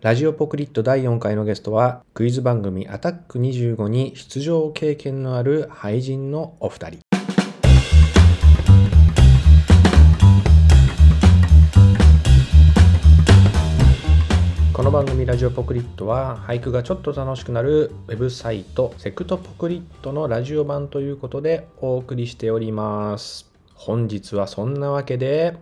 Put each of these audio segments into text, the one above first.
ラジオポクリット第4回のゲストは、クイズ番組アタック25に出場経験のある俳人のお二人。この番組ラジオポクリットは俳句がちょっと楽しくなるウェブサイトセクトポクリットのラジオ版ということでお送りしております。本日はそんなわけで、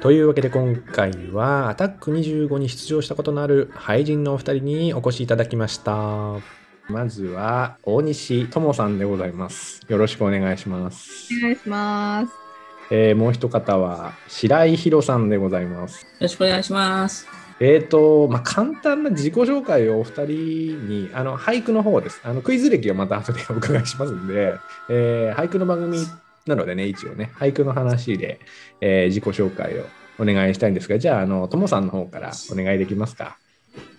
というわけで今回はアタック25に出場したことのある俳人のお二人にお越しいただきました。まずは大西智さんでございます。よろしくお願いします。お願いします。えーもう一方は白井宏さんでございます。よろしくお願いします。えーとまあ、簡単な自己紹介をお二人にあの俳句の方ですあのクイズ歴はまた後でお伺いしますんで、えー俳句の番組なのでね一応ね俳句の話で、えー自己紹介をお願いしたいんですがじゃああのともさんの方からお願いできますか？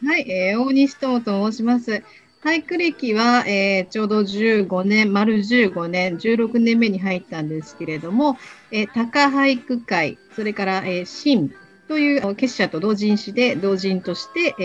はい、えー大西友と申します。俳句歴は、えーちょうど15年、丸15年、16年目に入ったんですけれども、えー高俳句会、それから、えー新という結社と同人誌で同人として、え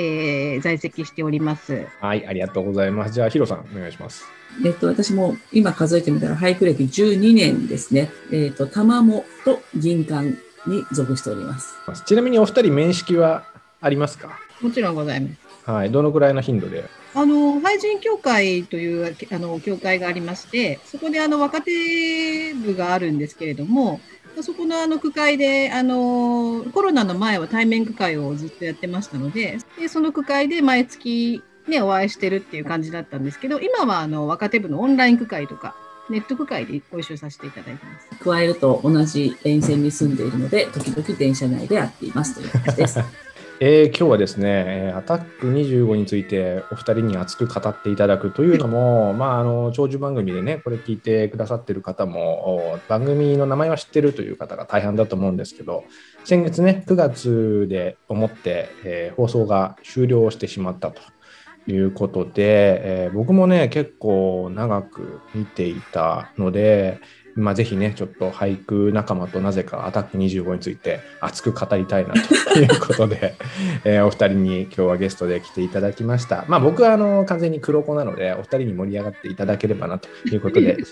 ー在籍しております。はいありがとうございますじゃあヒロさんお願いしますえっと、私も今数えてみたら俳句歴12年ですね。えっと、玉もと銀館に属しております。ちなみにお二人面識はありますか？もちろんございます。はいどのくらいの頻度で？あの俳人協会というあの協会がありまして、そこであの若手部があるんですけれども、そこのあの区会であのコロナの前は対面区会をずっとやってましたので、でその区会で毎月、ね、お会いしてるっていう感じだったんですけど、今はあの若手部のオンライン区会とか、ネット区会でご一緒させていただいてます。加えると同じ沿線に住んでいるので、時々電車内で会っていますという感じです。えー今日はですね、えーアタック25についてお二人に熱く語っていただくというのも、まあ、あの長寿番組でね、これ聞いてくださってる方も、お番組の名前は知ってるという方が大半だと思うんですけど、先月ね、9月で思って、えー放送が終了してしまったということで、えー僕もね、結構長く見ていたので、まあ、ぜひね、ちょっと俳句仲間となぜかアタック25について熱く語りたいなと いうことで、えーお二人に今日はゲストで来ていただきました。まあ、僕はあの完全に黒子なので、お二人に盛り上がっていただければなということで。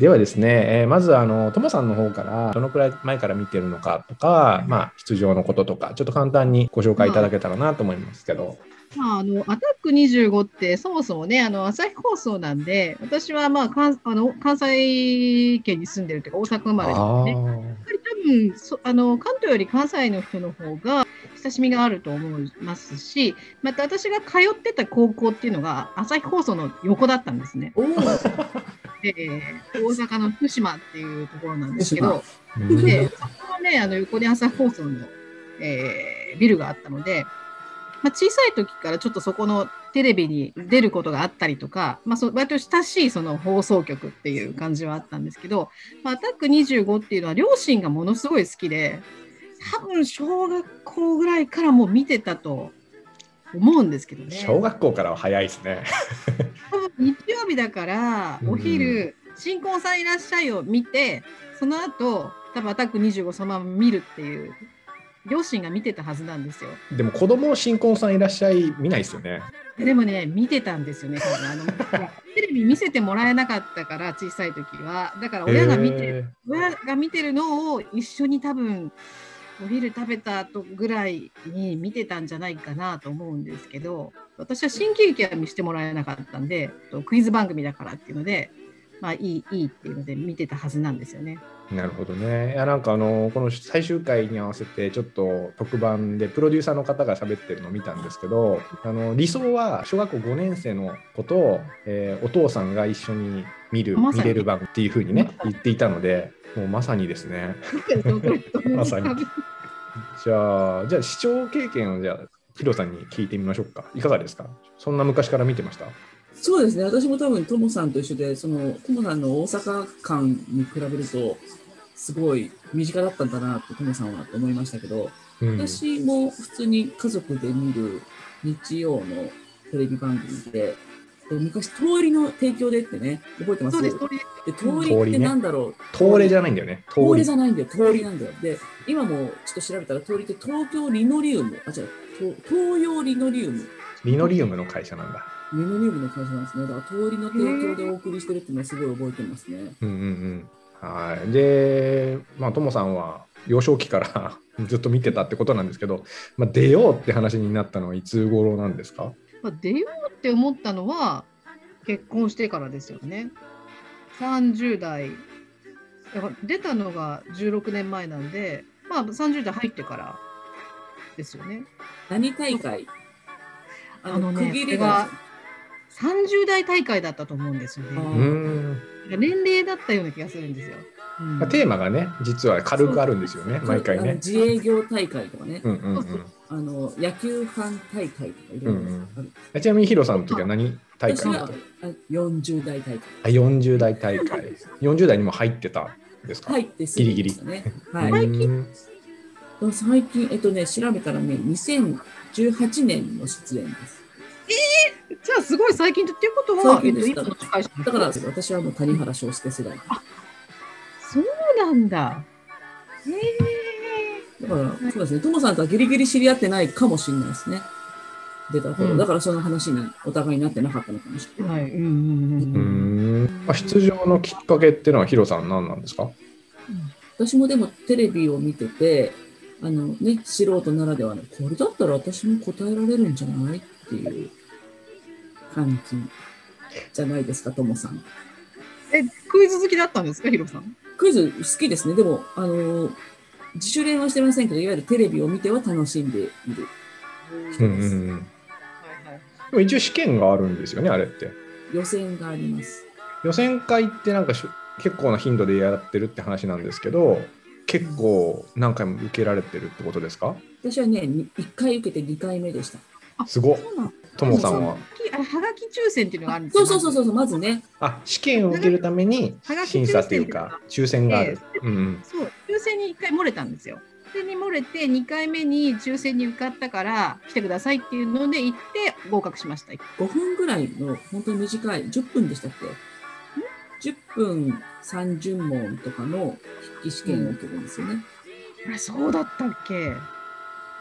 ではですね、えーまずあの、ともさんの方から、どのくらい前から見てるのかとか、まあ、出場のこととか、ちょっと簡単にご紹介いただけたらなと思いますけど。まあ、あのアタック25ってそもそもねあの朝日放送なんで私はまあ関あの関西圏に住んでるというか大阪生まれなんでねやっぱり多分そあの関東より関西の人の方が親しみがあると思いますしまた私が通ってた高校っていうのが朝日放送の横だったんですね。おお、で大阪の福島っていうところなんですけ福どうんでそこのねあの横に朝日放送の、えービルがあったので、まあ、小さい時からちょっとそこのテレビに出ることがあったりとか、まあ、そう割と親しいその放送局っていう感じはあったんですけど、まあ、アタック25っていうのは両親がものすごい好きで多分小学校ぐらいからもう見てたと思うんですけどね。小学校からは早いですね。多分日曜日だからお昼、新婚さんいらっしゃいを見てその後多分アタック25そのまま見るっていう両親が見てたはずなんですよでも子供新婚さんいらっしゃい見ないですよね。でもね見てたんですよね多分あのテレビ見せてもらえなかったから小さい時はだから親が見て親が見てるのを一緒に多分お昼食べた後ぐらいに見てたんじゃないかなと思うんですけど私は新喜劇は見せてもらえなかったんでとクイズ番組だからっていうのでまあいいいいっていうので見てたはずなんですよね。ーなるほどね。いやなんかあのこの最終回に合わせてちょっと特番でプロデューサーの方が喋ってるのを見たんですけどあの理想は小学校5年生の子と、えーお父さんが一緒に見る見れる番組っていうふうにね言っていたのでもうまさにですね。まさに じゃあじゃあ視聴経験をじゃあヒロさんに聞いてみましょうか。いかがですか？そんな昔から見てました？そうですね。私も多分ともさんと一緒で、そのともさんの大阪間に比べると、すごい身近だったんだなってともさんはと思いましたけど、うん。私も普通に家族で見る日曜のテレビ番組で、で昔、通りの提供でってね、覚えてます？そうです、通り。で通りってなんだろう、通れじゃないんだよね。通通りりじゃないんだよ、通りなんだよ。で、今もちょっと調べたら、通りって東京リノリウム、あ、違う、東東洋リノリウム、リノリウムの会社なんだ。リノリウムの会社なんですね。だから通りの提供でお送りしてるっていうのはすごい覚えてますね。うんうんうん。はい。で、まあ、ともさんは幼少期から ずっと見てたってことなんですけど、まあ、出ようって話になったのはいつ頃なんですか？まあ、出ようって思ったのは結婚してからですよね。30代。だから出たのが16年前なんで、まあ30代入ってからですよね。何大会？あのね区切りが。30代大会だったと思うんですよね。ん。年齢だったような気がするんですよ。うんまあ、テーマがね、実は軽くあるんですよね、毎回ね。自営業大会とかね。あの野球ファン大会とかいろいろ。ちなみにヒロさんの時は何大会？だったあ40代大会。あ ?40 代大会。40代にも入ってたんですか？入ってすぐでしたね。はい。最近うん最近、えっとね、調べたらね、2018年の出演です。じゃあすごい最近っていうことは、最近ですえっと、今の会社だから私はもう谷原章介世代。そうなんだ。へえ。だから、そうですね、トモさんとはギリギリ知り合ってないかもしれないですね。出た頃、うんだからその話にお互いになってなかったのかもしれない。はい。うんうんううん。ん。まあ、出場のきっかけっていうのはヒロさん何なんですか？私もでもテレビを見てて、あのね、素人ならではの、これだったら私も答えられるんじゃない？っていう感じじゃないですか、ともさん。え、クイズ好きだったんですか、ヒロさん？クイズ好きですね。でも、あの、自主練はしてませんけど、いわゆるテレビを見ては楽しんでいる。うんうんうん。ではいはい。も一応試験があるんですよね、あれって。予選があります。予選会ってなんかし結構な頻度でやってるって話なんですけど、結構何回も受けられてるってことですか？私はね、1回受けて2回目でした。すごっ。そうなんともさんは？あれ、はがき抽選っていうのがあるんですそうよ。そうそうそう、まずね、あ、試験を受けるためにはがき審査っていうか、抽選がある。うんうん。そう、抽選に1回漏れたんですよ。抽選に漏れて、2回目に抽選に受かったから来てくださいっていうので行って合格しました。5分ぐらいの本当に短い、10分でしたっけ ?10 分30問とかの筆記試験を受けるんですよね。あれ、そうだったっけ？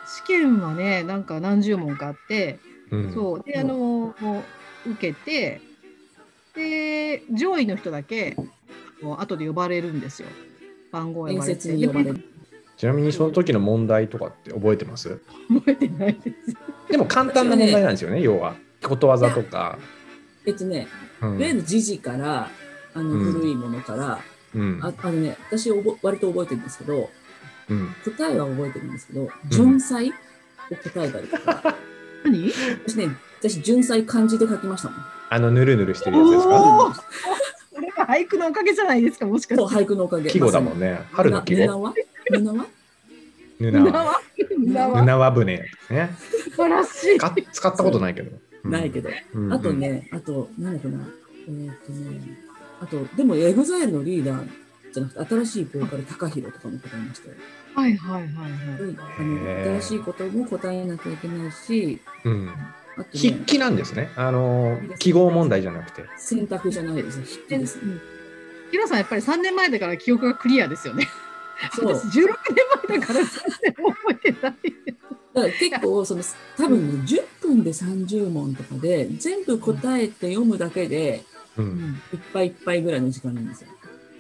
試験はね、なんか何十問かあって、うん、そう。で、うんあの、受けて、で、上位の人だけ、後で呼ばれるんですよ。番号呼面ばれて。接に呼ばれる。ちなみにその時の問題とかって覚えてます？で覚えてないです。でも簡単な問題なんですよね、要は。ことわざとか。えっとね、うんいわゆる時事から、あのうん古いものから、うんああのね、私おぼ割と覚えてるんですけど、うん答えは覚えてるんですけど、純菜を答えたりとか、何？私ね、私純菜漢字で書きましたもん。あの、ぬるぬるしてるやつですか？これは俳句のおかげじゃないですか、もしかして。俳句のおかげ。季語だもんね。春の季語。ぬなはぬなはぬなわ。ぬはなわ船。ね。素晴らしい。使使ったことないけど。うんないけど。うんあと。ね、あと、なんだかな。えーっとね、あと、でも、 EXILE のリーダーじゃなくて、新しいボーカル、高弘とかも答えましたよ。はいはいはいはい。であの新しいことも答えなきゃいけないし、うん。あとね、筆記なんですね。あの、記号問題じゃなくて。選択じゃないです。筆記です。うんヒロさん、やっぱり3年前だから記憶がクリアですよね。そう。私16年前だから全然覚えてない。だから結構その多分ね10分で30問とかで全部答えて読むだけでうん。いっぱいいっぱいぐらいの時間なんですよ。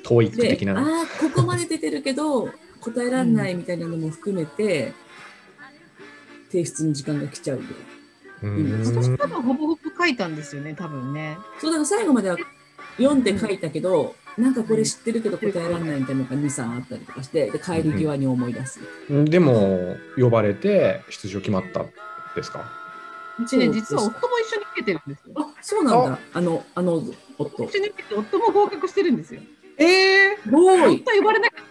統一で的なね。ああここまで出てるけど答えられないみたいなのも含めて提出の時間が来ちゃうぐらい。うん私多分ほぼほぼ書いたんですよね、多分ね。そうだから最後までは読んで書いたけど、なんかこれ知ってるけど答えられないみたいなのが2、3あったりとかしてで帰り際に思い出す。でも、呼ばれて出場決まったんですか？うちね、実は夫も一緒に受けてるんですよ。あそうなんだ。あの、あの、夫。一緒に受けて、夫も合格してるんですよ。ええボーイ夫は呼ばれなかっ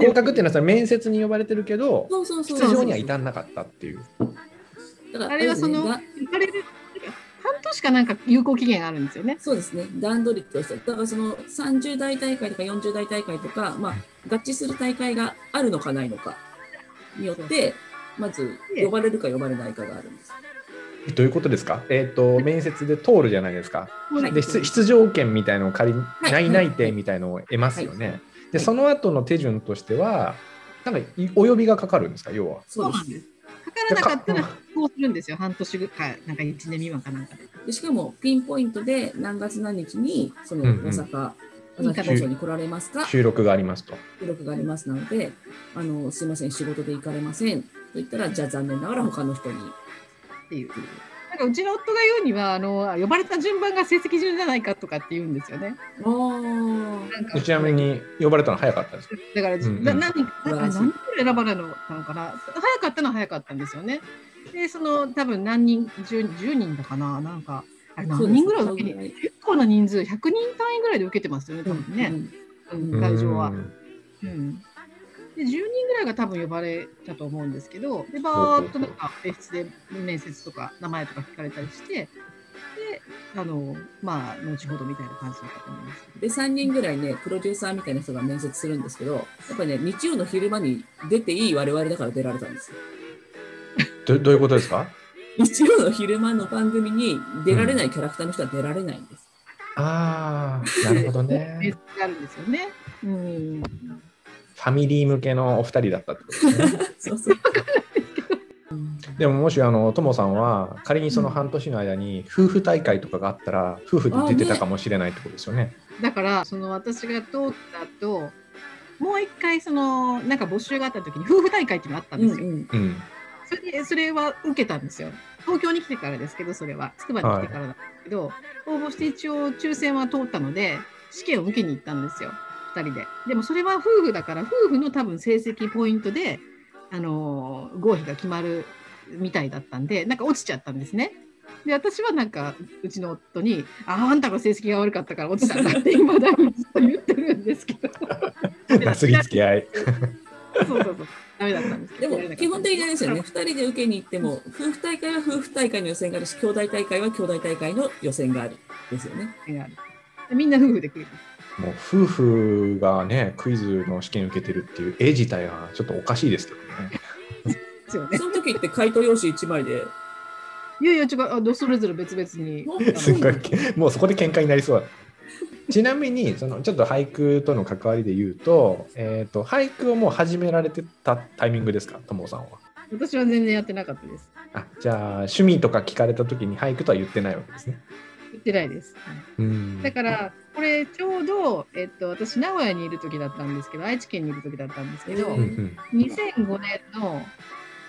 合格っていうのはさ面接に呼ばれてるけどそうそうそう出場には至んなかったっていう。だからた。あれはその、半年かなんか有効期限があるんですよね。そうですね、段取りとして、だからその30代大会とか40代大会とか、まあ、合致する大会があるのかないのかによって、まず呼ばれるか呼ばれないかがあるんです。どういうことですか？えっ、と、面接で通るじゃないですか。はいで、出出場権みたいのを仮に、い内内定みたいのを得ますよね。で、その後の手順としては、なんかいお呼びがかかるんですか、要は。そうでそうなんです。かからなかったら、こうするんですよ。半年ぐらい、なんか1年未満かなんかで。しかもピンポイントで何月何日にそのうんうん大阪、朝日放送に来られますか？収録がありますと。記録がありますのであのすいません仕事で行かれませんと言ったらじゃあ残念ながら他の人にっていう。なんかうちの夫が言うにはあの呼ばれた順番が成績順じゃないかとかって言うんですよね。ああなんか。ちなみに呼ばれたの早かったですか？だから、んうん。な何何人くらい。選ばれたのかな？早かったのは早かったんですよね。でその多分何人 10, 10人だかな？なんかあれ何人ぐらい受けに結構な人数100人単位ぐらいで受けてますよね多分ね、うん会場は。うん。うんで10人ぐらいが多分呼ばれたと思うんですけど、でバーっとなんか別室で面接とか名前とか聞かれたりして、で、あの、まあ、後ほどみたいな感じだったと思います。で3人ぐらいねプロデューサーみたいな人が面接するんですけどやっぱりね日曜の昼間に出ていい我々だから出られたんですよどどういうことですか？日曜の昼間の番組に出られないキャラクターの人は出られないんです、ああ、なるほど面ね。あるんですよね。うん。ファミリー向けのお二人だったってことですね。そうそう でももしあのともさんは仮にその半年の間に夫婦大会とかがあったら夫婦で出てたかもしれないってことですよね。だから、その私が通った後、もう一回、その、なんか募集があった時に夫婦大会っていうのがあったんですよ。うんうんうん。それでそれは受けたんですよ。東京に来てからですけど、それは。つくばに来てからなんですけど、応募して一応抽選は通ったので、試験を受けに行ったんですよ。2人で。でもそれは夫婦だから、夫婦の多分成績ポイントで、あのー合否が決まるみたいだったんで、なんか落ちちゃったんですね。で、私はなんか、うちの夫に、ああんたが成績が悪かったから落ちたんだって、今だにずっと言ってるんですけど。なすりつき合い。そうそうそう。ダメだったんです。でも基本的にですよね、だ2人で受けに行っても、夫婦大会は夫婦大会の予選があるし、兄弟大会は兄弟大会の予選があるですよね。みんな夫婦で来る。もう夫婦がねクイズの試験受けてるっていう絵自体はちょっとおかしいですけどね。その時って回答用紙1枚で、いやいや違うあどそれぞれ別々に。すごいもうそこで喧嘩になりそうだ。ちなみにそのちょっと俳句との関わりで言うと,、えー、と俳句をもう始められてたタイミングですか？ともさんは。私は全然やってなかったです。あじゃあ趣味とか聞かれた時に俳句とは言ってないわけですね。言ってないです。うんだからこれちょうど、えっと、私名古屋にいる時だったんですけど愛知県にいる時だったんですけど、うんうん。2005年の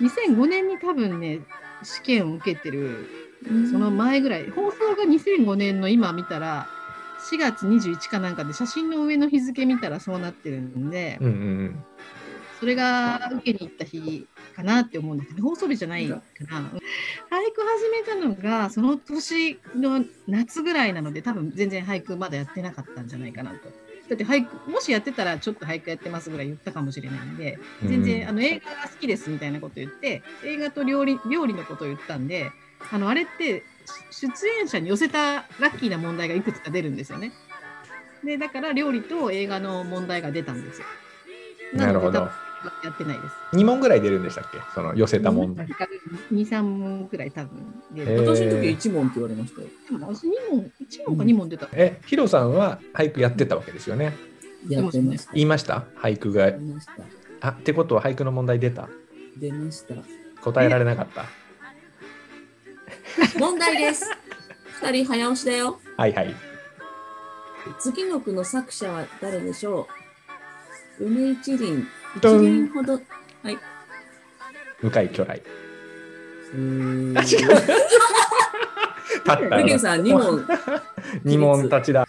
2005年に多分ね試験を受けてるその前ぐらい。放送が2005年の今見たら4月21かなんかで写真の上の日付見たらそうなってるんで、うんうん。それが受けに行った日かなって思うんですけど放送日じゃないかな。俳句始めたのがその年の夏ぐらいなので多分全然俳句まだやってなかったんじゃないかなと。だって俳句もしやってたらちょっと俳句やってますぐらい言ったかもしれないんで全然、あの映画が好きですみたいなこと言って映画と料理料理のことを言ったんであのあれってし出演者に寄せたラッキーな問題がいくつか出るんですよね。でだから料理と映画の問題が出たんですよ。なるほどやってないです。2問ぐらい出るんでしたっけ？その寄せた問題。2、3問くらい多分出える。私の時1問って言われましたよ。でも私2問、1問か2問出た。えヒロさんは俳句やってたわけですよね？やってました。言いました？俳句が。あってことは俳句の問題出た？出ました。答えられなかった？問題です。2人早押しだよ。はいはい。次の句の作者は誰でしょう？梅一輪、一ドン輪ほど。はい。向井巨来。うーんあ違う。立った堀切さん、2問。二問立ちだ。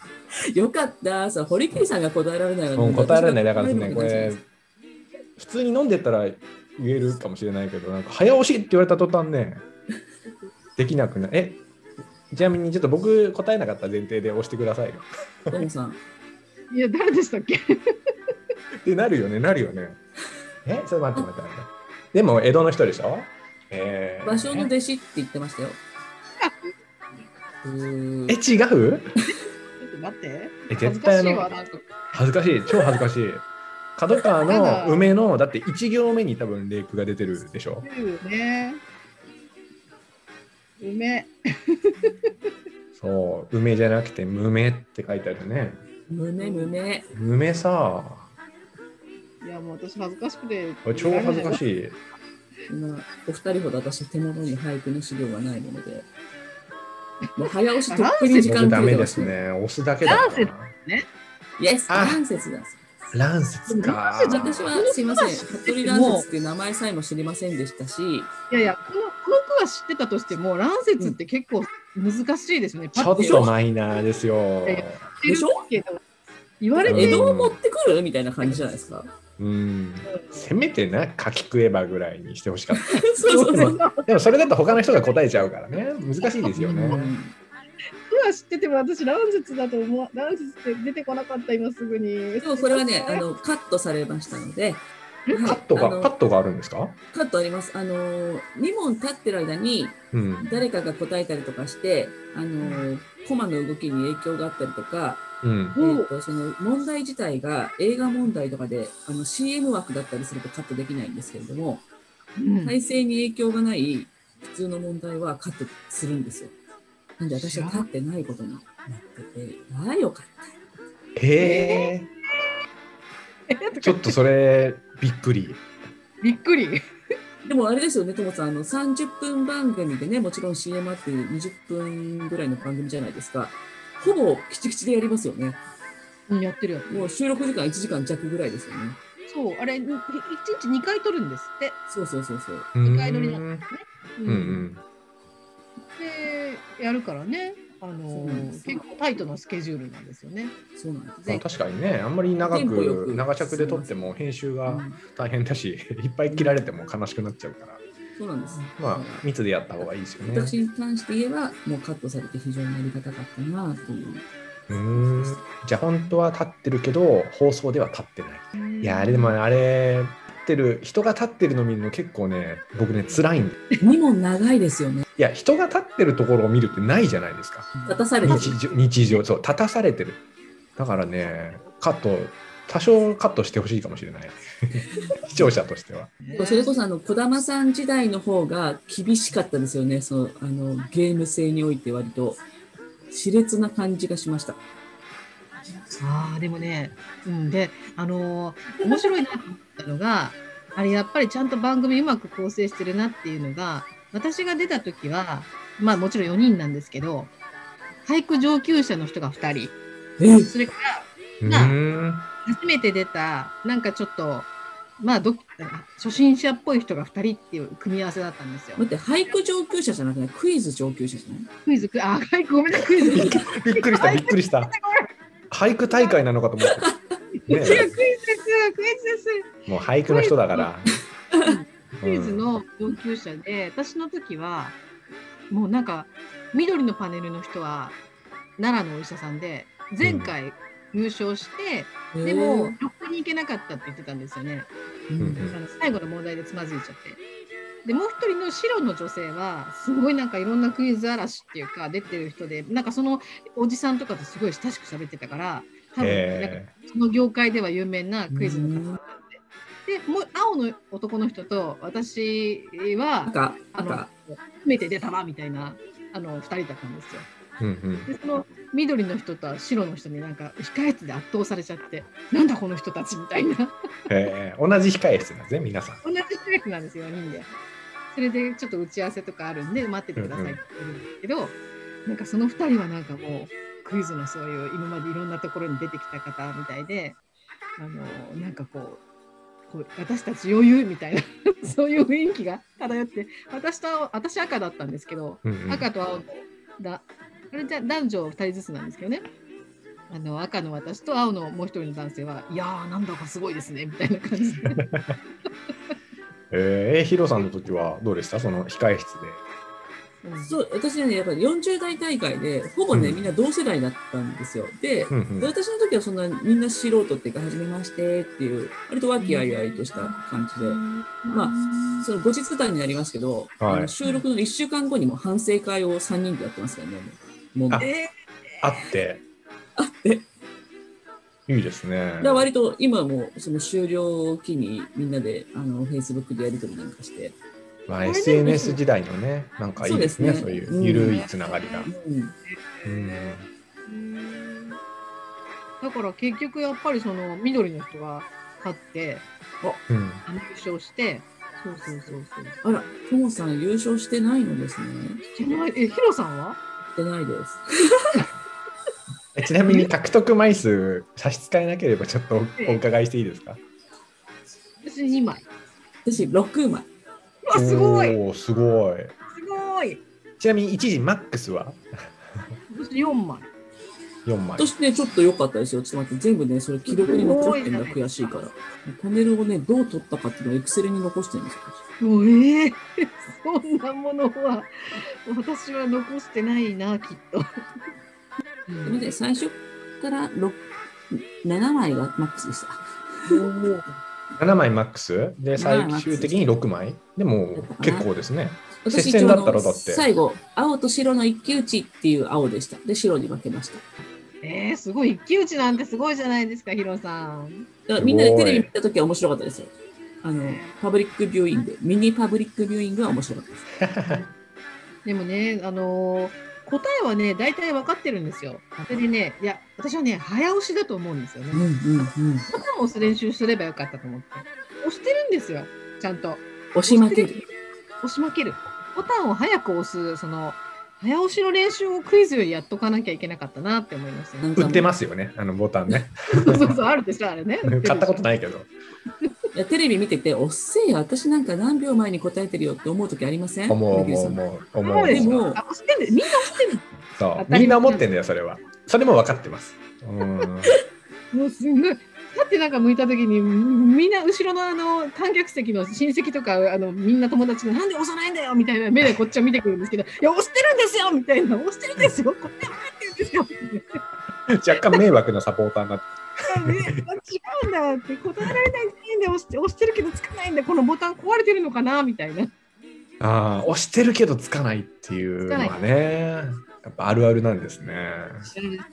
よかった。さ、堀切さんが答えられないわもう答えられないだからですね。これ普通に飲んでたら言えるかもしれないけど、なんか早押しって言われた途端ね、できなくなえちなみにちょっと僕答えなかった前提で押してくださいよ。いや、誰でしたっけ？ってなるよね、なるよね。えちょっと待って待って待って。でも江戸の人でしょ？えー場所の弟子って言ってましたよ。え、違う？ちょっと待って。え、恥絶対あずかしいわ、の、なんか。恥ずかしい、超恥ずかしい。角川の梅の、だって1行目に多分レイクが出てるでしょ？ね。え梅。そう、梅じゃなくて、無名って書いてあるね。胸胸。無名さ、いや、もう私恥ずかしくて。超恥ずかしい。お二人ほど私手元に俳句の資料がないもので、もう早押しとっくに時間僕ダメですすね。ね。押すだけだからな。イエス、あ関節だ。乱節か。私はすいません、服部乱節っていう名前さえも知りませんでしたし、いやいや、このこの句は知ってたとしても、乱節って結構難しいですね。ちょっとマイナーですよ。でしょけど言われて江戸を持ってくる？みたいな感じじゃないですか。うん。せめてな、書き食えばぐらいにしてほしかっ そうそうそう。た。でもそれだと他の人が答えちゃうからね。難しいですよね。うん句は知ってても私乱節だと思う乱節って出てこなかった今すぐにでもこれはね、あのカットされましたので、カットが、あのカットがあるんですか？カットあります。あの2問立ってる間にうん。誰かが答えたりとかして、あのコマの動きに影響があったりとか、うん。えー、とその問題自体が映画問題とかであの CM 枠だったりするとカットできないんですけれども、うん体制に影響がない普通の問題はカットするんですよ。なんで私は立ってないことになってて、ああよかった。へえ。ちょっとそれ、びっくり。びっくり？でもあれですよね、ともさん、あの30分番組でね、もちろん CM あって20分ぐらいの番組じゃないですか。ほぼきちきちでやりますよね。うんやってるやってる。もう収録時間1時間弱ぐらいですよね。そうあれ1日2回撮るんですって。そうそうそうそう。二回撮りなんうんですね、うん。うん。でやるからね。あのそうなんです結構タイトなスケジュールなんですよね。そうなんです。まあ確かにね、あんまり長く、く。長尺で撮っても編集がうん。大変だし、いっぱい切られても悲しくなっちゃうから、そうなんです。まあ、密でやった方がいいですよね。私に関して言えば、もうカットされて非常にありがたかったなという。うーん。じゃあ本当は立ってるけど、放送では立ってない。いや、あれでもあれ、立ってる、人が立ってるの見るの結構ね、僕ね、辛いんで。2問長いですよね。いや、人が立ってるところを見るってないじゃないですか。立たされてる。日常、日常、そう、立たされてる。だからね、カット、多少カットしてほしいかもしれない。視聴者としては。それこそあの児玉さん時代の方が厳しかったですよね、そのあのゲーム性において割と熾烈な感じがしました。ああでもね、うん、であのー面白いなと思ったのがあれやっぱりちゃんと番組うまく構成してるなっていうのが私が出た時はまあもちろん4人なんですけど俳句上級者の人が2人えそれから。初めて出たなんかちょっとまあど初心者っぽい人が2人っていう組み合わせだったんですよ待。って、俳句上級者じゃなくてクイズ上級者じゃない？クイズクあ俳句ごめんなさいクイズびっくりした、びっくりした。俳句大会なのかと思った。ねですクイズですもう俳句の人だから。クイズの上級者で、私の時はもうなんか緑のパネルの人は奈良のお医者さんで前回優勝して、でも6に行けなかったって言ってたんですよね、えーうんあの最後の問題でつまずいちゃって。でもう一人の白の女性はすごいなんかいろんなクイズ嵐っていうか出てる人でなんかそのおじさんとかとすごい親しく喋ってたから多分なんかえその業界では有名なクイズの方だったんで。でもう青の男の人と私は赤、あの赤。初めて出たわみたいなあの2人だったんですよ。ーうんうんでその緑の人と白の人になんか控え室で圧倒されちゃってなんだこの人たちみたいなえー同じ控え室なんですね、皆さん。同じ控え室なんですよ4人で。それでちょっと打ち合わせとかあるんで待っててくださいって言うんですけど、なんかその2人はなんかもうクイズのそういう今までいろんなところに出てきた方みたいであのなんかこうこう私たち余裕みたいな そういう雰囲気が漂って私と私赤だったんですけど、うんうん赤と青のだあれじゃ男女2人ずつなんですけどね。あの赤の私と青のもう一人の男性はいやーなんだかすごいですねみたいな感じで。えー、ヒロさんの時はどうでした？その控え室で。うん。そう私はね、やっぱり40代大会で、ほぼね、うん。みんな同世代だったんですよ。で、うんうん。で私の時はそんなみんな素人っていうか、初めましてっていう、割と和気あいあいとした感じで、まあ、その後日談になりますけど、はい。あの収録の1週間後にも反省会を3人でやってますからね。もうあえあって、あって、いいですね。だから割と今もその終了を機にみんなであの Facebook でやり取りなんかして、まあ、SNS 時代のね、なんかいいですね、そうねいうゆるいつながりが。うん。うん。うんだから結局やっぱりその緑の人が勝ってうん。優勝してそうそうそうそう。あら、ともさん優勝してないのですね。してない。えヒロさんは？してないです。えちなみに獲得枚数差し支えなければちょっとおお伺いしていいですか？私2枚。私、6枚。うわすごい。おーすごい。すごい。ちなみに一時マックスは？私4枚4枚。私ね、ちょっと良かったですよ。ちょっと待って、全部ね、それ記録に残ってるのが悔しいから。パネルをね、どう取ったかっていうのをエクセルに残してるんですよ。もうええそんなものは私は残してないなきっと。それで、最初から6 7枚がマックスでした。7枚マックス？で最終的に6枚？でも結構ですね。接私戦だったらだって最後、青と白の一騎打ちっていう青でした。で、白に負けました。えー、すごい一騎打ちなんてすごいじゃないですか飛露さん。みんなでテレビ見たときは面白かったですよ。あの、パブリックビューイング、ミニパブリックビューイングは面白かったです。でもねあのー答えはね大体分かってるんですよ。それでねいや私はね早押しだと思うんですよね。うんうんうん。ボタンを押す練習すればよかったと思って押してるんですよちゃんと。押し負ける。押し負ける。ボタンを早く押すその早押しの練習をクイズよりやっとかなきゃいけなかったなって思います売ってますよね、あのボタンね。そうそうあるでしょあれね。買ったことい。ないけど。いやテレビ見てて、おっせえよ、私なんか何秒前に答えてるよって思うときありません？思う思うん思う。でもみんな押してる。そうみんな思ってんだよ、それは。それも分かってます。うん もうすごい。だってなんか向いた時にみんな後ろのあの観客席の親戚とかあのみんな友達がなんで押さないんだよみたいな目でこっちを見てくるんですけど いや押してるんですよみたいな押してるんですよこれは入ってるんですよ若干迷惑なサポーターになっ違うんだって答えられないんで押して押してるけどつかないんだこのボタン壊れてるのかなみたいなああ、押してるけどつかないっていうのはね、やっぱあるあるなんですね。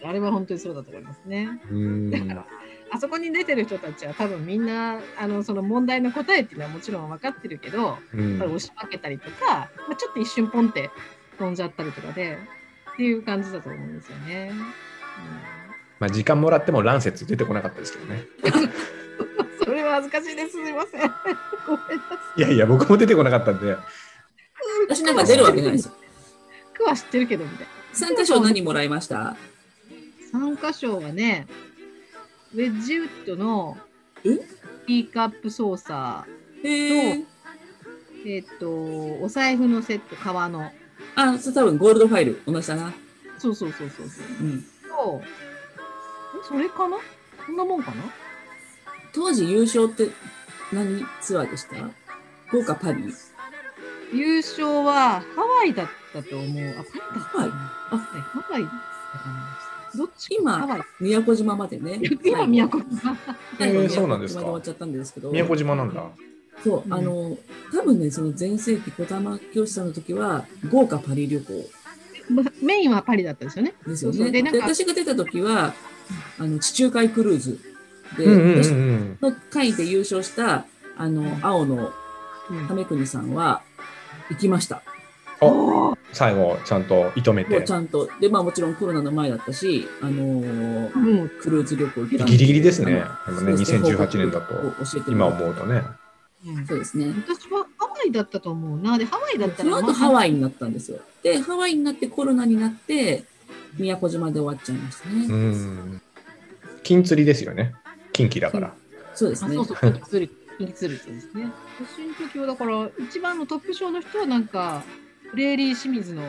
あれは本当にそうだと思いますねうん。あそこに出てる人たちは多分みんなあのその問題の答えっていうのはもちろん分かってるけどうんやっぱり押し負けたりとか、まあ、ちょっと一瞬ポンって飛んじゃったりとかでっていう感じだと思うんですよね。まあ、時間もらっても乱節出てこなかったですけどね。うん、それは恥ずかしいです。すみません。ごめんなさい。いやいや、僕も出てこなかったんで、私なんか出るわけないですよ。区は知ってるけどみたいな。参加賞何もらいました？参加賞はね、ウェッジウッドのえ？ティーカップ操作、へえ。えっ、と、お財布のセット、革の。あ、それ多分ゴールドファイル、同じだな。そうそうそうそうそう。うん。とえそれかな？そんなもんかな？当時優勝って何ツアーでした？豪華パリ優勝はハワイだったと思う。あ、パリだハワイ？あ、ハワイだったかなどっち今。宮古島までね。今、宮古島。えーそうなんですか宮古島で終わっちゃったんですけど。宮古島なんだ。そう、うんあの、多分ね、その前世紀小玉教師さんの時は、豪華パリ旅行ま メインはパリだったですよね。ですよね。そうそうで私が出た時は、あの、地中海クルーズで、うんうんうん私うん。の回で優勝した、あの、青のうん亀国さんは、行きました。お最後、ちゃんと射止めてもうち。ゃんと。で、まあもちろんコロナの前だったし、あのーうんクルーズ旅行行ったんギリギリですねあのでもねそうです2018年だと今思うとね。うんそうですね。私はハワイだったと思うな。で、ハワイだったら、その後ハワイ。イになったんですよ。で、ハワイになってコロナになって、宮古島で終わっちゃいましたね。うん。金釣りですよね。近畿だから。あ、そうですねそう。そう、金釣り。金釣りですね。私の時は、だから、一番のトップ賞の人は、なんか、プレーリー清水の。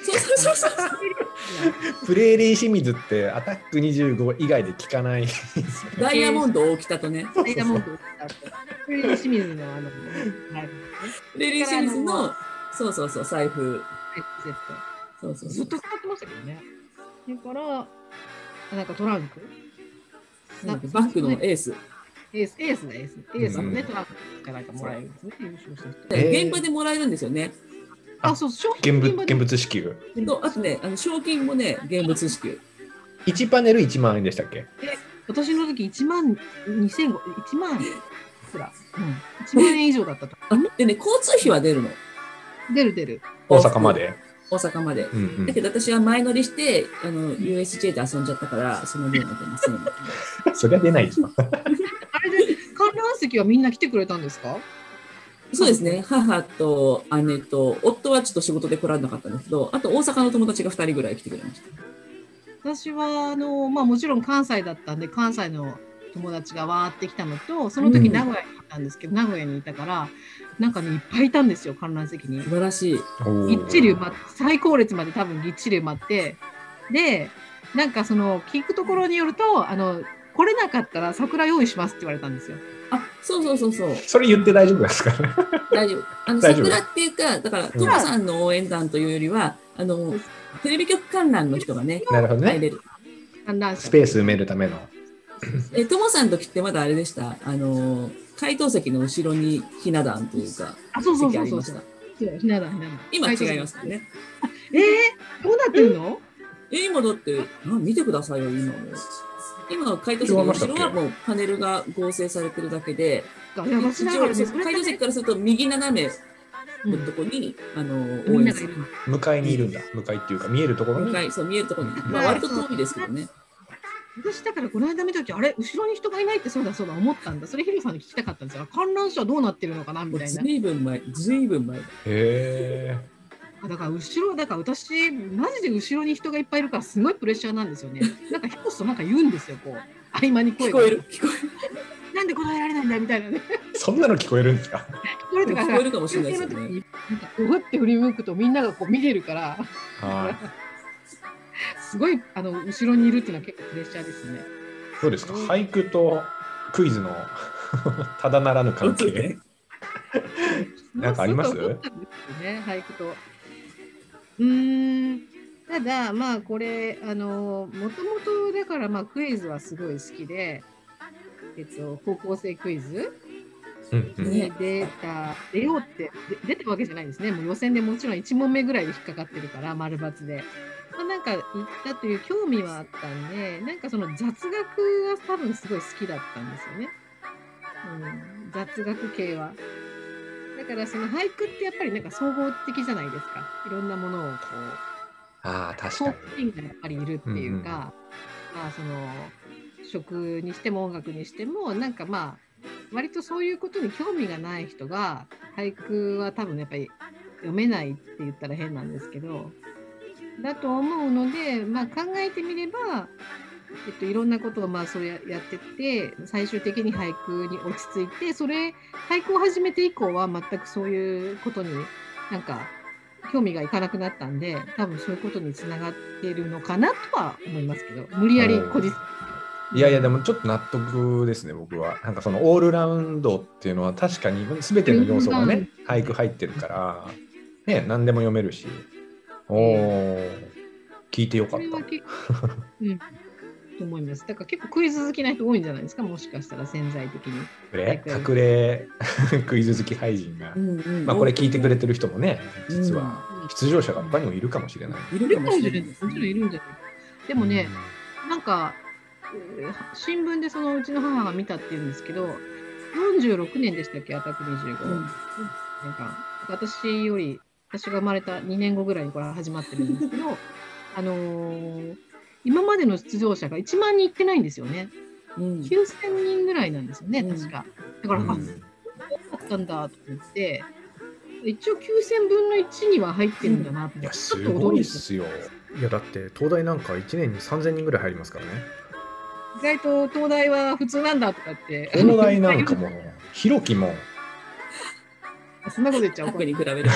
そうそうそうそう。プレーリー清水ってアタック25以外で聞かない。ダイヤモンド大北とね、ダイヤモンドを使ってプレーリー清水の、あの、はい。レリー清水の、そうそうそう、財布。セッそうそうト。そうずっと使ってましたけどね。だから、なんかトランク？なんかバッグのエース。エース、エースだ、エース。エースのね、うんトランクかなんかもらえるんですね、優勝した人。えー現場でもらえるんですよね。あ、そう、商品現物現物支給。とあとね、あの賞金もね、現物支給。1パネル1万円でしたっけ？私の時1万2000、1万、くら、うん、1万円以上だったと。あでね、交通費は出るの？出る出る。大阪まで？大阪まで。うんうんだけど私は前乗りして、あの、USJ で遊んじゃったから、その分は出ません。そりゃ出ないですよ。あれで観覧席はみんな来てくれたんですか？そうですね。母と姉と、夫はちょっと仕事で来られなかったんですけど、あと大阪の友達が2人ぐらい来てくれました。私はあの、まあ、もちろん関西だったんで関西の友達がわーって来たのとその時うん名古屋にいたんですけど、名古屋にいたからなんかねいっぱいいたんですよ観覧席に素。晴らしい。ぎっちり埋まって最高列まで多分ぎっちり埋まってでなんかその聞くところによるとあの来れなかったら桜用意しますって言われたんですよ。あ、そうそうそうそう。それ言って大丈夫ですか？大丈夫。あの桜っていうか、だから、んトモさんの応援団というよりは、あの、テレビ局観覧の人がね、なるほどね。入れる。観覧車スペース埋めるための。え、トモさんの時ってまだあれでした？あの、回答席の後ろにひな壇というか、あそうそう席あそうそうそうりました。そうひな壇ひな壇今違いますよね。えー、どうなってるの？え、今だって、あ見てくださいよ、今も。今、回答席の後ろはもうパネルが合成されてるだけで、いや私だからねそれ回答席からすると右斜めうんのとこに、あの、み応援する。向かいにいるんだ。向かいっていうか、見えるところに。向かい、そう見えるところに。まあ、割と遠いですけどね。私だからこの間見た時あれ後ろに人がいないってそうだそうだ思ったんだそれヒロさんに聞きたかったんですよ観覧車どうなってるのかなみたいなずいぶん前、ずいぶん前だ。へだから後ろだから私マジで後ろに人がいっぱいいるからすごいプレッシャーなんですよね。なんかヒロスとなんか言うんですよこう。合間に声が。聞こえる、聞こなんで答えられないんだみたいなね。ーそんなの聞こえるんですか？聞こえるとか聞こえるかもしれないですよね。うわって振り向くとみんながこう見てるから。はい。すごいあの後ろにいるっていうのは結構プレッシャーですね。どうですか？俳句とクイズの ただならぬ関係。なんかあります？すよね、俳句と。うーん、ただ、まあ、これ、あの、もともと、だから、まあ、クイズはすごい好きで、えっと、高校生クイズに出た、出ようって、で出たわけじゃないんですね。もう予選でもちろん1問目ぐらいで引っかかってるから、丸抜で。まあ、なんか、行ったという興味はあったんで、なんかその雑学が多分すごい好きだったんですよね。うん、雑学系は。だからその俳句ってやっぱりなんか総合的じゃないですか。いろんなものをこう、ああ、確総かに。点がやっぱりいるっていうか、まあその食にしても音楽にしてもなんかまあ割とそういうことに興味がない人が俳句は多分やっぱり読めないって言ったら変なんですけどだと思うので、まあ、考えてみれば、えっと、いろんなことをまあそれややってって最終的に俳句に落ち着いてそれ俳句を始めて以降は全くそういうことになんか興味がいかなくなったんで多分そういうことにつながってるのかなとは思いますけど無理やりこじついやいや、でもちょっと納得ですね、僕は。なんかそのオールラウンドっていうのは確かに全ての要素がね、俳句入ってるから、ね、何でも読めるし。おお、聞いてよかった。うん、と思います。だから結構クイズ好きな人多いんじゃないですか、もしかしたら潜在的に。隠れ？隠れ？クイズ好き俳人が。う。んうん。まあこれ聞いてくれてる人もね、実はうん。出場者が他にもいるかもしれない。いるかもしれない。いもちろんいるんじゃないでもね、なんか、えー新聞でそのうちの母が見たって言うんですけど、46年でしたっけ、アタック25。うん。なんか私より、私が生まれた2年後ぐらいにこれ始まってるんですけど、あのー今までの出場者が1万人いってないんですよね。うん9000人ぐらいなんですよね、うん確か。だから、うんあ、そうだったんだと思って、一応9000分の1には入ってるんだなって、すちょっとごいっ驚いてすよ。いや、だって東大なんか1年に3000人ぐらい入りますからね。意外と東大は普通なんだとかって。東大なんかもう、ひろきも、そんなこと言っちゃうに比べる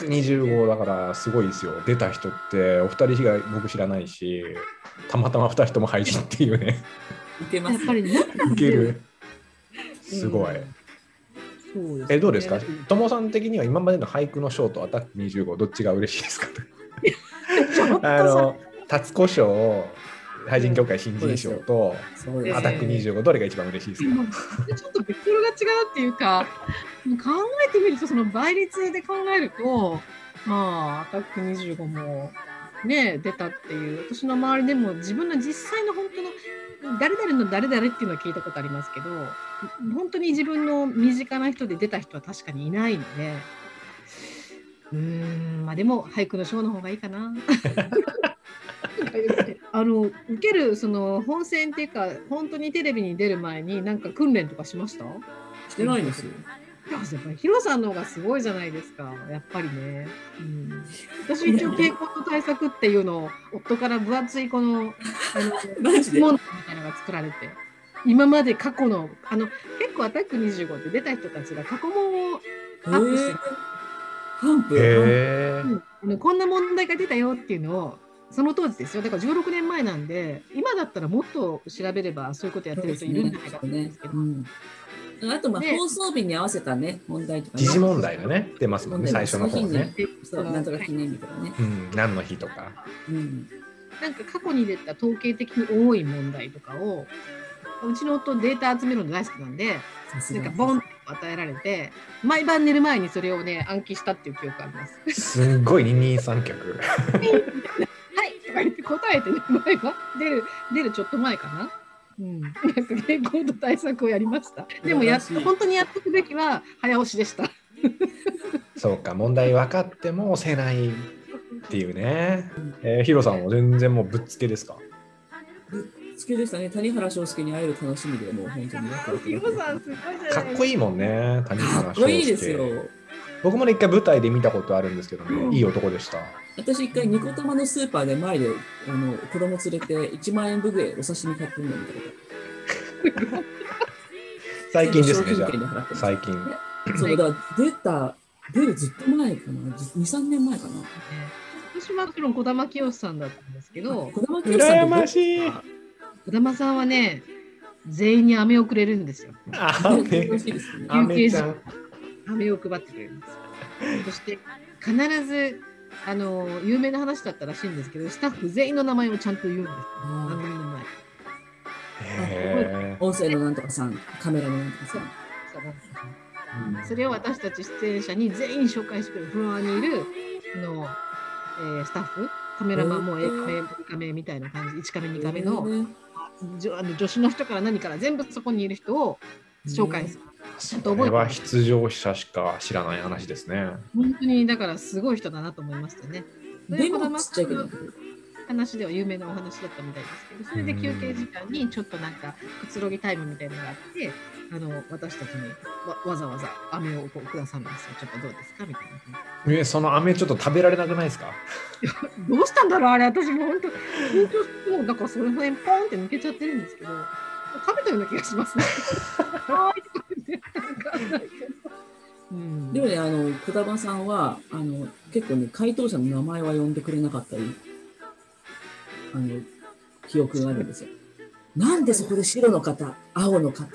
と。アタック25だからすごいですよ。出た人ってお二人以外僕知らないし、たまたま二人とも俳人っていうね、ね、いける。すごい。そうですねえ、どうですか？ともさん的には今までの俳句の賞とアタック25、どっちが嬉しいですか？あの、達子賞、俳人協会新人賞と、アタック25、どれが一番嬉しいですか、ちょっとベクトルが違うっていうか、もう考えてみると、その倍率で考えると、まあ、アタック25もね出たっていう私の周りでも自分の実際の本当の誰々の誰々っていうのは聞いたことありますけど本当に自分の身近な人で出た人は確かにいないのでうーんまあでも俳句の賞の方がいいかな。あの受けるその本選っていうか本当にテレビに出る前になんか訓練とかしました？してないんですよ。いややっぱりヒロさんの方がすごいじゃないですか、やっぱりね。うん、私一応健康の対策っていうのを夫から分厚いこのあの マジで？問題みたいなのが作られて、今まで過去のあの結構アタック25って出た人たちが過去問をアップしてへー。うん。あのこんな問題が出たよっていうのをその当時ですよだから16年前なんで今だったらもっと調べればそういうことやってる人いるんじゃないかと思うんですけど。うんあとまあね放送日に合わせたね問題とかね時事問題がね、出ますもんね、最初の方ね。そうなんとか記念日とかね。うん、何の日とか。うん。なんか過去に出た統計的に多い問題とかをうちの夫データ集めるの大好きなんでなんかボンと与えられて毎晩寝る前にそれをね暗記したっていう記憶あります。すんごい二人三脚。はいとか言って答えてね毎晩出る出るちょっと前かな。うん、なんか健康と対策をやりました。でもや本当にやっとくべきは早押しでした。そうか、問題分かっても押せないっていうね。えー、ヒロさんは全然もうぶっつけですか？好きでしたね。谷原章介に会える楽しみでもう本当にかっこいいもんね、谷か原っこいいです章介よ。僕もね、一回舞台で見たことあるんですけどね、いい男でした。私一回ニコタマのスーパーで前であの子供連れて1万円分ぐらいお刺身買ってるの見たこと 最近ですね、商じゃあ。最近。そうだ出た出るずっと前かな23年前かな私はもちろん児玉清さんだったんですけど児玉清さんって羨ましい。児玉さんはね全員に飴をくれるんですよ。あよめろしいですよね。飴を配ってくれるんですよ。そして必ずあの有名な話だったらしいんですけどスタッフ全員の名前をちゃんと言うんです。番あ組の前。音声のなんとかさんカメラのなんとかさん。それを私たち出演者に全員紹介してくれるフロアにいるあの、えースタッフ。カメラマンもへ A ーカメ B カメみたいな感じ。1カメ2カメの,、ねじょあの助手の人から何から全部そこにいる人を紹介する。ちゃんと覚えてそれは出場者しか知らない話ですね。本当にだからすごい人だなと思いましたね。でもちっちゃいけど話では有名なお話だったみたいですけど、それで休憩時間にちょっとなんかくつろぎタイムみたいなのがあって、あの私たちにわわざわざ飴をこうくださるんですよ。ちょっとどうですかみたいな感え、その飴ちょっと食べられなくないですか？どうしたんだろうあれ、私も本当、緊張して、もうだからその辺ポンって抜けちゃってるんですけど、食べたような気がしますね。でもねあの児玉さんはあの結構ね回答者の名前は呼んでくれなかったりあの記憶があるんですよ。なんでそこで白の方青の方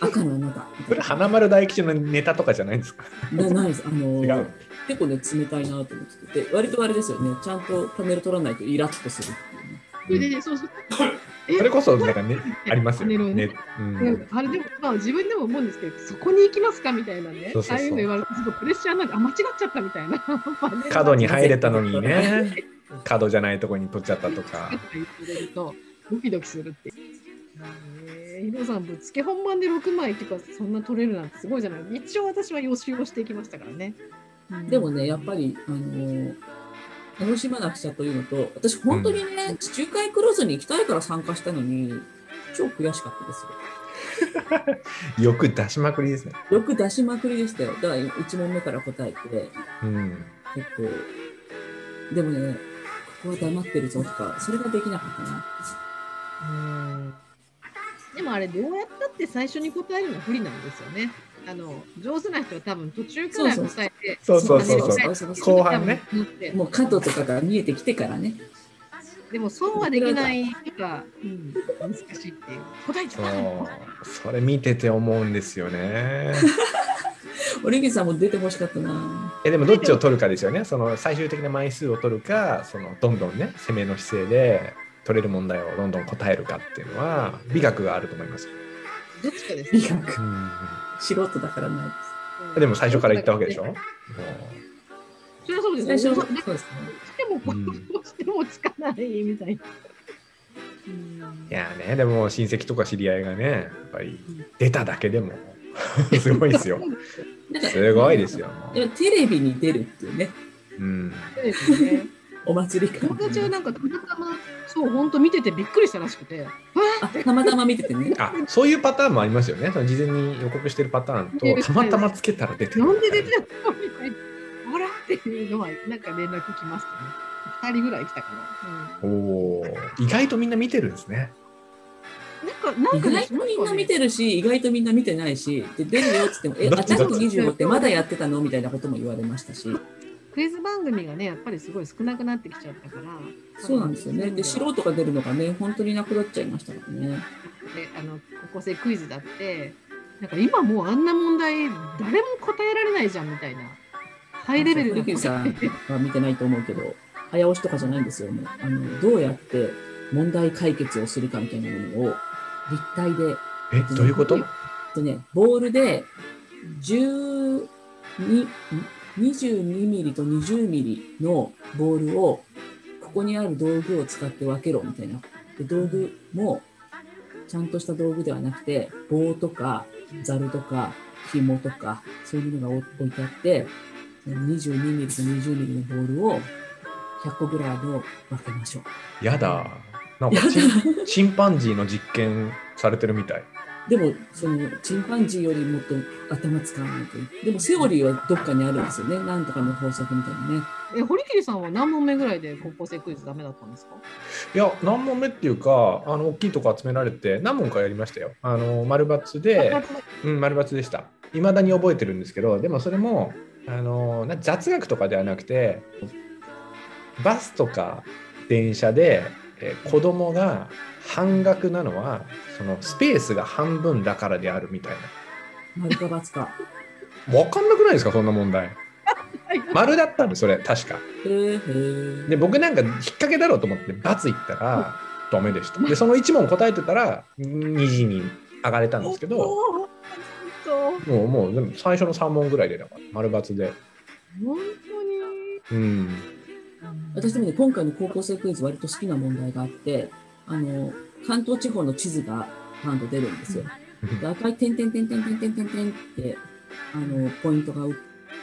赤のあなたみたいそれ花丸大吉のネタとかじゃないんですか？ななないです。あの。結構ね冷たいなと思ってて。割とあれですよね。ちゃんとパネル取らないとイラッとするっていうね。それでね、そうそう。それこそ、なんかね、ありますよねね。ううんん、あれでも、まあ、自分でも思うんですけど、そこに行きますかみたいなね、そうそうそうああいうの言われると、ちょっとプレッシャーなんか、あ、間違っちゃったみたいな。角に入れたのにね、角じゃないとこに取っちゃったとか。ドキドキするって。えー、ヒロさん、ぶっつけ本番で6枚っていうか、そんな取れるなんてすごいじゃない。一応私は予習をしていきましたからね。うんでもね、やっぱり、あの楽しまなくちゃというのと、私、本当にね、地中海クローズに行きたいから参加したのに、超悔しかったですよ。よく出しまくりですね。よく出しまくりでしたよ。だから、1問目から答えて、うん。結構、でもね、ここは黙ってるぞとか、それができなかったな。うんでもあれ、どうやったって最初に答えるのは不利なんですよね。あの上手な人は多分途中から答えて、そうそうそうそう。そそうう後半ね。もう角とかが見えてきてからね。でも損はできない人が、うん、難しいっていう。答えちそゃったう。それ見てて思う。んですよね。折口さんも出てほしかったな。えでもどっちを取るかですよね。その最終的な枚数を取るか、そのどんどんね、攻めの姿勢で取れる問題をどんどん答えるかっていうのは、美学があると思います。どっちかです、美学。うん素人だからないです。でも最初から言ったわけでしょ？それはそうです最初。そうですね。でも、うんどうしてもつかないみたいな。いやね、でも親戚とか知り合いがね、やっぱり出ただけでも すごいですよ。すごいですよ。でもテレビに出るっていうね、うん。そうですね。お祭り感。友達はなんかたまたま、そう、本当見ててびっくりしたらしくて、あたまたま見ててね。あ、そういうパターンもありますよね。その事前に予告してるパターンと、たまたまつけたら出てる。なんで出てたの？みたいな。ほらっていうのは、なんか連絡来ましたね。二人ぐらい来たかな。おおー、意外とみんな見てるんですね。うん、なんか、なんかね意外とみんな見てるし、意外とみんな見てないし、で出るよって言っても、え、アタックちどっち25ってまだやってたの？みたいなことも言われましたし、クイズ番組がね、やっぱりすごい少なくなってきちゃったから。そうなんですよね。で、素人が出るのがね、本当になくなっちゃいましたからね。であの高校生クイズだってなんか今もうあんな問題誰も答えられないじゃんみたいなハイレベルなさんは見てないと思うけど、早押しとかじゃないんですよね。あの、どうやって問題解決をするかみたいなものを立体で、え、どういうこと？えっとね、ボールで12 22ミリと20ミリのボールをここにある道具を使って分けろみたいな。で道具もちゃんとした道具ではなくて棒とかザルとか紐とかそういうものが置いてあってその22ミリと20ミリのボールを100個ぐらいの分けましょう。やだ。なんかチンパンジーの実験されてるみたい。でも、その、チンパンジーよりもっと頭使わないと。でも、セオリーはどっかにあるんですよね。なんとかの法則みたいなね。え堀切さんは何問目ぐらいで高校生クイズダメだったんですか？いや、何問目っていうか、あの大きいとこ集められて、何問かやりましたよ。あの丸抜で、うん、丸抜でした。いまだに覚えてるんですけど、でもそれも、あのな雑学とかではなくて、バスとか電車で、えー子供が半額なのは、そのスペースが半分だからであるみたい丸か×か。な。わかんなくないですか、そんな問題。丸だったんで、それ、確か。で、僕なんか引っ掛けだろうと思って、×言ったら、ダメでした。で、その1問答えてたら、2時に上がれたんですけど、もう、もう、でも最初の3問ぐらいでだから、丸×で。本当にうん。私でもね、今回の高校生クイズ割と好きな問題があって、あの、関東地方の地図がパンと出るんですよ。で赤い点々点々点々点々点々って、あの、ポイントが打って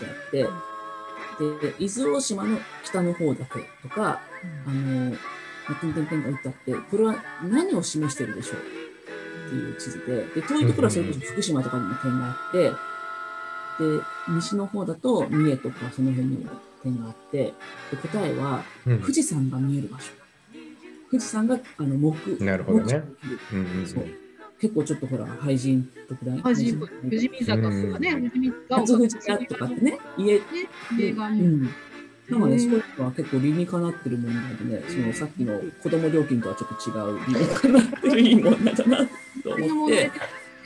あって、で、伊豆大島の北の方だけとか、あの、まあ点々点が打ってあって、これは何を示してるでしょう？っていう地図で、で、遠いところはそれこそ福島とかにも点があって、で、西の方だと三重とかその辺にも点があって、で、答えはうん。富士山が見える場所。富士山が、あの、目、なるほどねうんうんそう。結構ちょっとほら、俳人とくらい。マジ富士見坂とかね、富士見坂初富士屋とかってね、家、映画にうん。なんかね、そういうのは結構理にかなってるものなんでね、そのさっきの子供料金とはちょっと違う理にかなってるいいものだなと思って、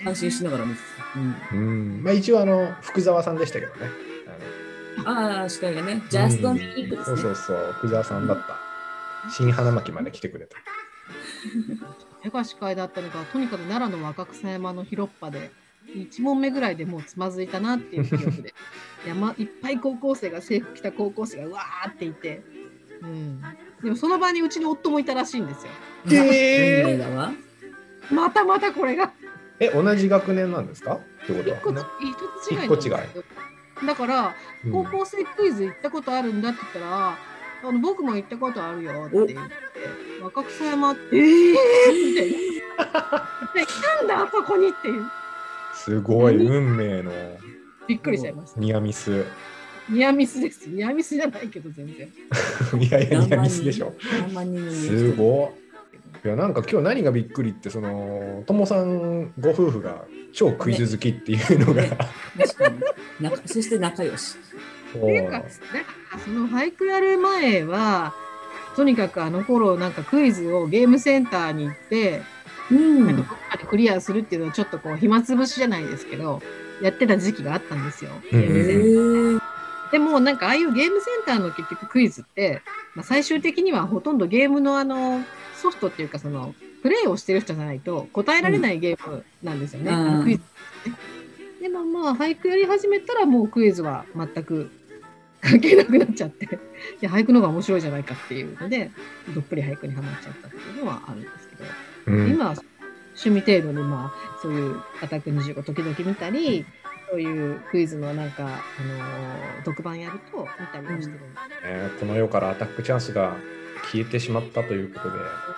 安心しながら見てた。うんうん。まあ、一応、あの、福沢さんでしたけどね。ああ、司会がね、あの just うん on me ですそうね。そうそう、福沢さんだった。新花巻まで来てくれた。絵が司会だったのが、とにかく奈良の若草山の広っ端で、1問目ぐらいでもうつまずいたなっていう記憶で、山いっぱい高校生が制服着た高校生がうわーっていて、うん、でもその場にうちの夫もいたらしいんですよ。へー。またまたこれがえ、同じ学年なんですか？ってこと一個は。一つ違いだからうん高校生クイズ行ったことあるんだって言ったら、あの僕も行ったことあるよって言って、若草山って、えーみたいな。で来たんだ、あそこにっていう。すごい、運命のびっくりしちゃいました。ニアミス。ニアミスです。ニアミスじゃないけど、全然。いやいや、ニアミスでしょ。すごい。いやなんか今日何がびっくりってそのともさんご夫婦が超クイズ好きっていうのが、ね確かに仲そして仲良し。っていうか、なんかその俳句やる前は、とにかくあの頃なんかクイズをゲームセンターに行って、うんなんかどこかでクリアするっていうのをちょっとこう暇つぶしじゃないですけど、やってた時期があったんですよ。うんゲームセンター。でもなんかああいうゲームセンターの結局クイズって、まあ、最終的にはほとんどゲームのあのソフトっていうかそのプレイをしてる人じゃないと答えられないゲームなんですよね。うんクイズでもまあ俳句やり始めたらもうクイズは全く関係なくなっちゃっていや俳句の方が面白いじゃないかっていうのでどっぷり俳句にはまっちゃったっていうのはあるんですけど、うん。今は趣味程度にまあそういうアタック25時々見たりそういうクイズのなんか、あのー特番やると見たりはしてるんで。すえーこの世からアタックチャンスが消えてしまったということで、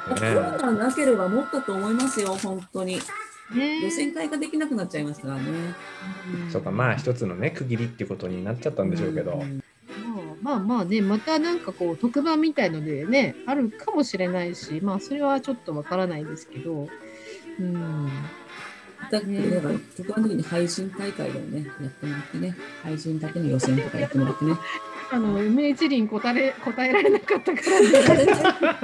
コねロナなければもっとと思いますよ、本当に。ね。予選会ができなくなっちゃいますからね。そうかまあ一つのね区切りっていうことになっちゃったんでしょうけど、んまあまあまあね、またなんかこう特番みたいのでね、あるかもしれないし、まあそれはちょっとわからないですけど、うん。だって、だから、特番の時に配信大会をね、やってもらってね、配信だけの予選とかやってもらってね。あの、梅一輪答え答えられなかったからね。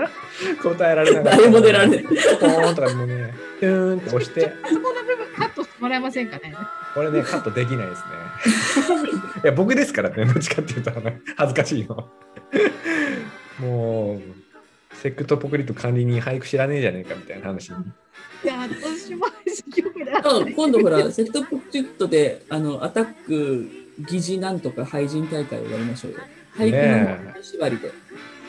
答えられなかった誰も出られない。ポーンとかもねトゥーンって押してあそこの部分カットしてもらえませんかね。これねカットできないですね。いや僕ですからねどっちかっていうと恥ずかしいの。もうセクトポクリット管理人俳句知らねえじゃねえかみたいな話に。いや、私も一曲でああ今度ほら、セクトプチュットで、あの、アタック、疑似なんとか俳人大会をやりましょうよ。俳句ねの縛りで。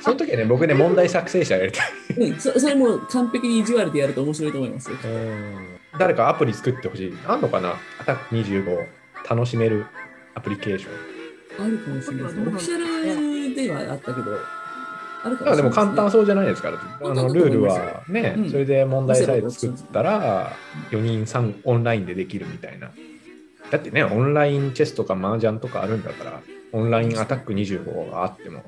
その時はね僕ね問題作成者やりたい。うん、そそれも完璧に意地悪でやると面白いと思いますよ。誰かアプリ作ってほしい。あんのかな？アタック25楽しめるアプリケーション。あるかもしれない。ですね。オフィシャルではあったけど、あるかももしれないですね。簡単そうじゃないですから、あのルールはね、うん。それで問題さえ作ったら、4人3オンラインでできるみたいな。だってね、オンラインチェスとか麻雀とかあるんだから、オンラインアタック25があっても、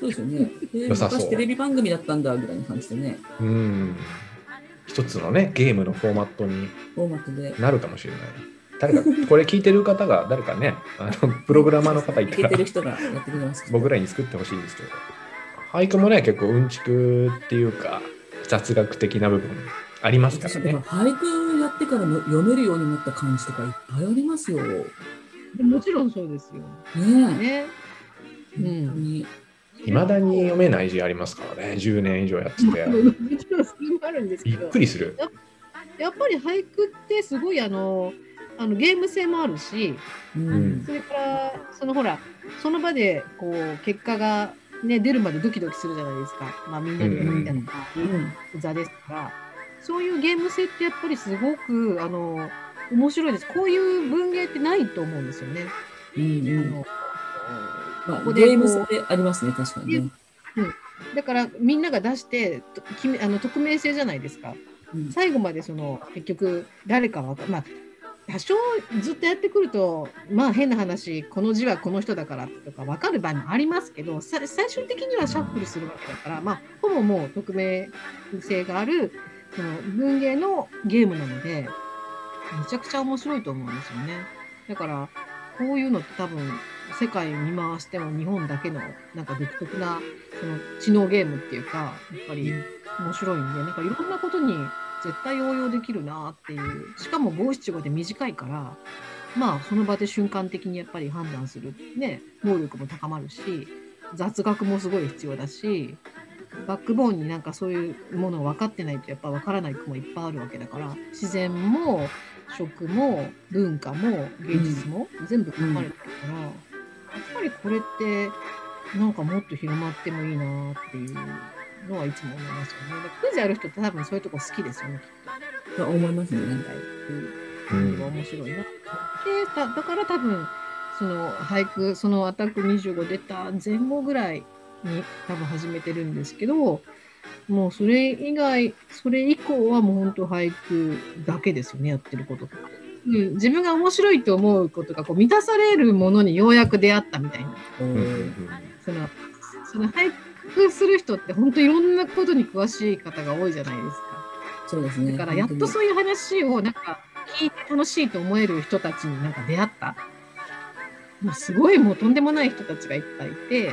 そうですよね。で良さそう。昔テレビ番組だったんだぐらいの感じでね、うん、一つのね、ゲームのフォーマットにフォーマットで。なるかもしれない。誰か、これ聞いてる方が、誰かね、あのプログラマーの方いたら。僕らに作ってほしいですけど。俳句もね、結構うんちくっていうか、雑学的な部分ありますからね。俳句やってからの読めるようになった感じとかいっぱいありますよ。ねもちろんそうですよ。え。ね。う本当ん。に。いまだに読めない字ありますからね、10年以上やってて。もちろんそれもあるんですけびっど。くりする。やっぱり俳句ってすごいあのあのゲーム性もあるし、うん。それからそのほらその場でこう結果がね出るまでドキドキするじゃないですか。まあみんなでやるみたいなうん。座ですから、そういうゲーム性ってやっぱりすごくあの面白いです。こういう文芸ってないと思うんですよね。うんうん。まあ、ここでゲーム性ありますね、確かにね。だからみんなが出してあの匿名性じゃないですか。うん最後までその結局誰かわかまあ多少ずっとやってくるとまあ変な話この字はこの人だからとか分かる場合もありますけどさ最終的にはシャッフルするわけだからまあほぼもう匿名性があるその文芸のゲームなのでめちゃくちゃ面白いと思うんですよね。だからこういうのって多分世界を見回しても日本だけのなんか独特なその知能ゲームっていうかやっぱり面白いんでなんかいろんなことに絶対応用できるなっていう。しかも五七五で短いからまあその場で瞬間的にやっぱり判断するね能力も高まるし雑学もすごい必要だしバックボーンになんかそういうものを分かってないとやっぱ分からない句もいっぱいあるわけだから自然も食も文化も芸術も全部含まれてるから、やっぱりこれってなんかもっと広まってもいいなっていうのはいつも思いますよね。クイズやる人って多分そういうとこ好きですよね、きっと。と思いますね。現代っていう感じが面白いな。でだだから多分その俳句その「アタック25」出た前後ぐらいに多分始めてるんですけどもうそれ以外それ以降はもう本当俳句だけですよねやってることって。うん、自分が面白いと思うことがこう満たされるものにようやく出会ったみたいなおうんそのその俳句する人って本当いろんなことに詳しい方が多いじゃないですか。そうですね。だからやっとそういう話をなんか聞いて楽しいと思える人たちになんか出会った。もうすごいもうとんでもない人たちがいっぱいいて、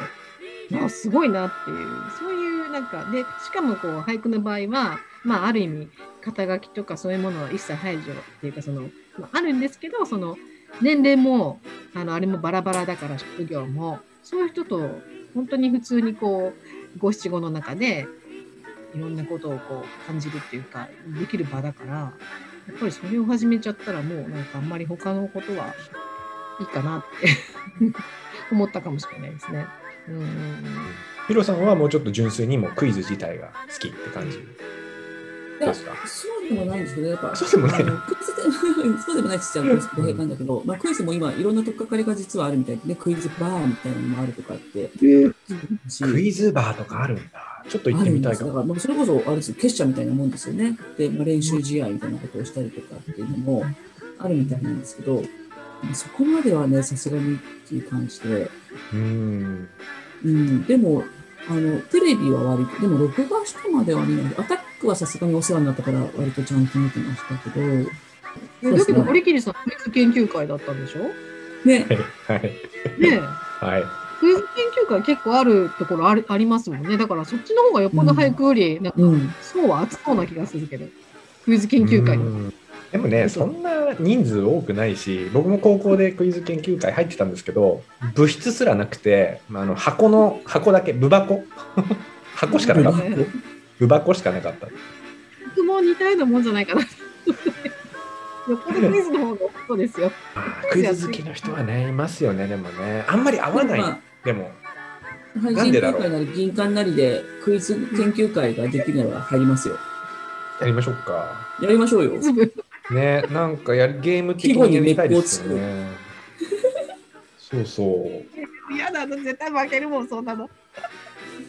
まあすごいなっていう、そういうなんか、で、しかもこう俳句の場合は、まあある意味、肩書きとかそういうものは一切排除っていうか、その、まあ、るんですけど、その、年齢も、あの、あれもバラバラだから職業も、そういう人と本当に普通にこう、五七五の中で、いろんなことをこう感じるっていうか、できる場だから、やっぱりそれを始めちゃったらもうなんかあんまり他のことはいいかなって 思ったかもしれないですね。うんヒロさんはもうちょっと純粋にもクイズ自体が好きって感じ？そうでもないんですけど、やっぱ、そうでもない そうでもないって言っちゃうと語弊なんだけど、まあ、クイズも今、いろんな取っかかりが実はあるみたいでね、クイズバーみたいなのもあるとかって、しクイズバーとかあるんだ。ちょっと行ってみたいかも。だから、まあ、それこそ、あれですよ、結社みたいなもんですよね。で、まあ、練習試合みたいなことをしたりとかっていうのもあるみたいなんですけど、まあそこまではね、さすがにっていう感じで、うん。うん、でも、あの、テレビは割と、でも録画してまでは見ない。アタックはさすがにお世話になったから、割とちゃんと見てましたけど、えそうですねだけど、堀切さん、クイズ研究会だったんでしょ？ね、はい。ねえはい。クイズ研究会結構あるところあるありますもんね。だからそっちの方がよっぽど俳句より、なんか、うん。そうは熱そうな気がするけど。クイズ研究会の。うんでもね、そんな人数多くないし、僕も高校でクイズ研究会入ってたんですけど、部室すらなくて、まあ、あの箱の、箱だけ、部箱？箱しかなかった。ね部箱しかなかった。僕も似たようなもんじゃないかな。よっぽどクイズの方が多そうですよ。クイズ好きの人はね、いますよね、でもね。あんまり合わない。までも、あ、配信協なんでだろう会なり銀館なりでクイズ研究会ができるなら入りますよ。やりましょうか。やりましょうよ。ね、なんかやるゲーム的にやりたいですよね。そうそう。嫌だな、絶対負けるもん、そんなの。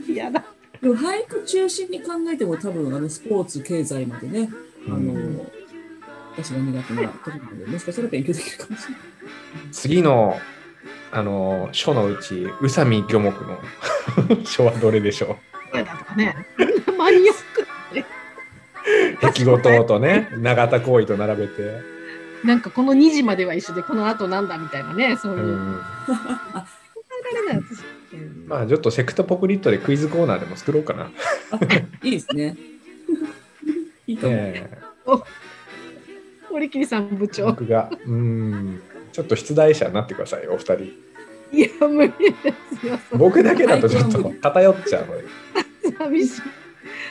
嫌だ。でも俳句中心に考えても多分あのスポーツ、経済までね、あの、うん私が苦手なところなので、もしかしたら勉強できるかもしれない。次の、あの、書のうち、宇佐美漁目の 書はどれでしょ嫌だとかね。マニア壁ごととね、永田行為と並べて。なんかこの2時までは一緒で、この後なんだみたいなね、そういうう。まあ、ちょっとセクトポクリットでクイズコーナーでも作ろうかな。あいいですね。いいかも。ええ堀切さん部長。僕が、うん。ちょっと出題者になってくださいよ、お二人。いや、無理ですよ。僕だけだとちょっと偏っちゃうので。寂しい。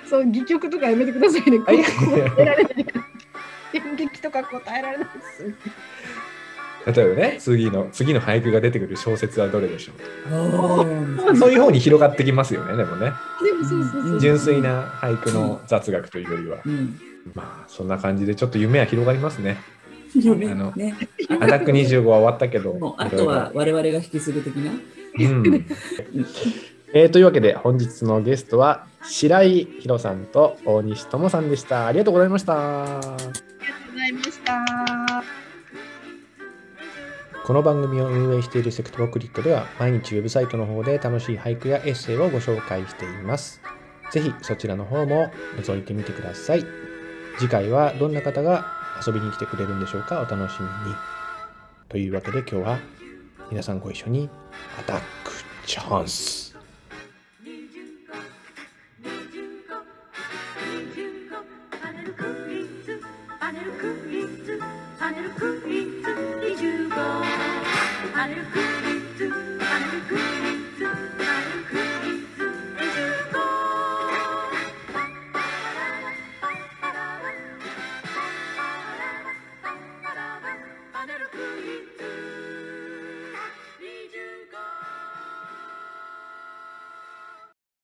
そう、戯曲とかやめてくださいね。答えられない。演劇とか答えられないです。例えばね、次の、次の俳句が出てくる小説はどれでしょあうそういう方に広がってきますよね、でもね。純粋な俳句の雑学というよりは。ーうん。まあ、そんな感じでちょっと夢は広がりますね。夢あのね。アタック25は終わったけど、あとは我々が引き継ぐ的な。うん えーというわけで、本日のゲストは白井宏さんと大西智さんでした。ありがとうございました。ありがとうございました。この番組を運営しているセクトボクリットでは毎日ウェブサイトの方で楽しい俳句やエッセイをご紹介しています。ぜひそちらの方も覗いてみてください。次回はどんな方が遊びに来てくれるんでしょうかお楽しみに。というわけで今日は皆さんご一緒にアタックチャンス。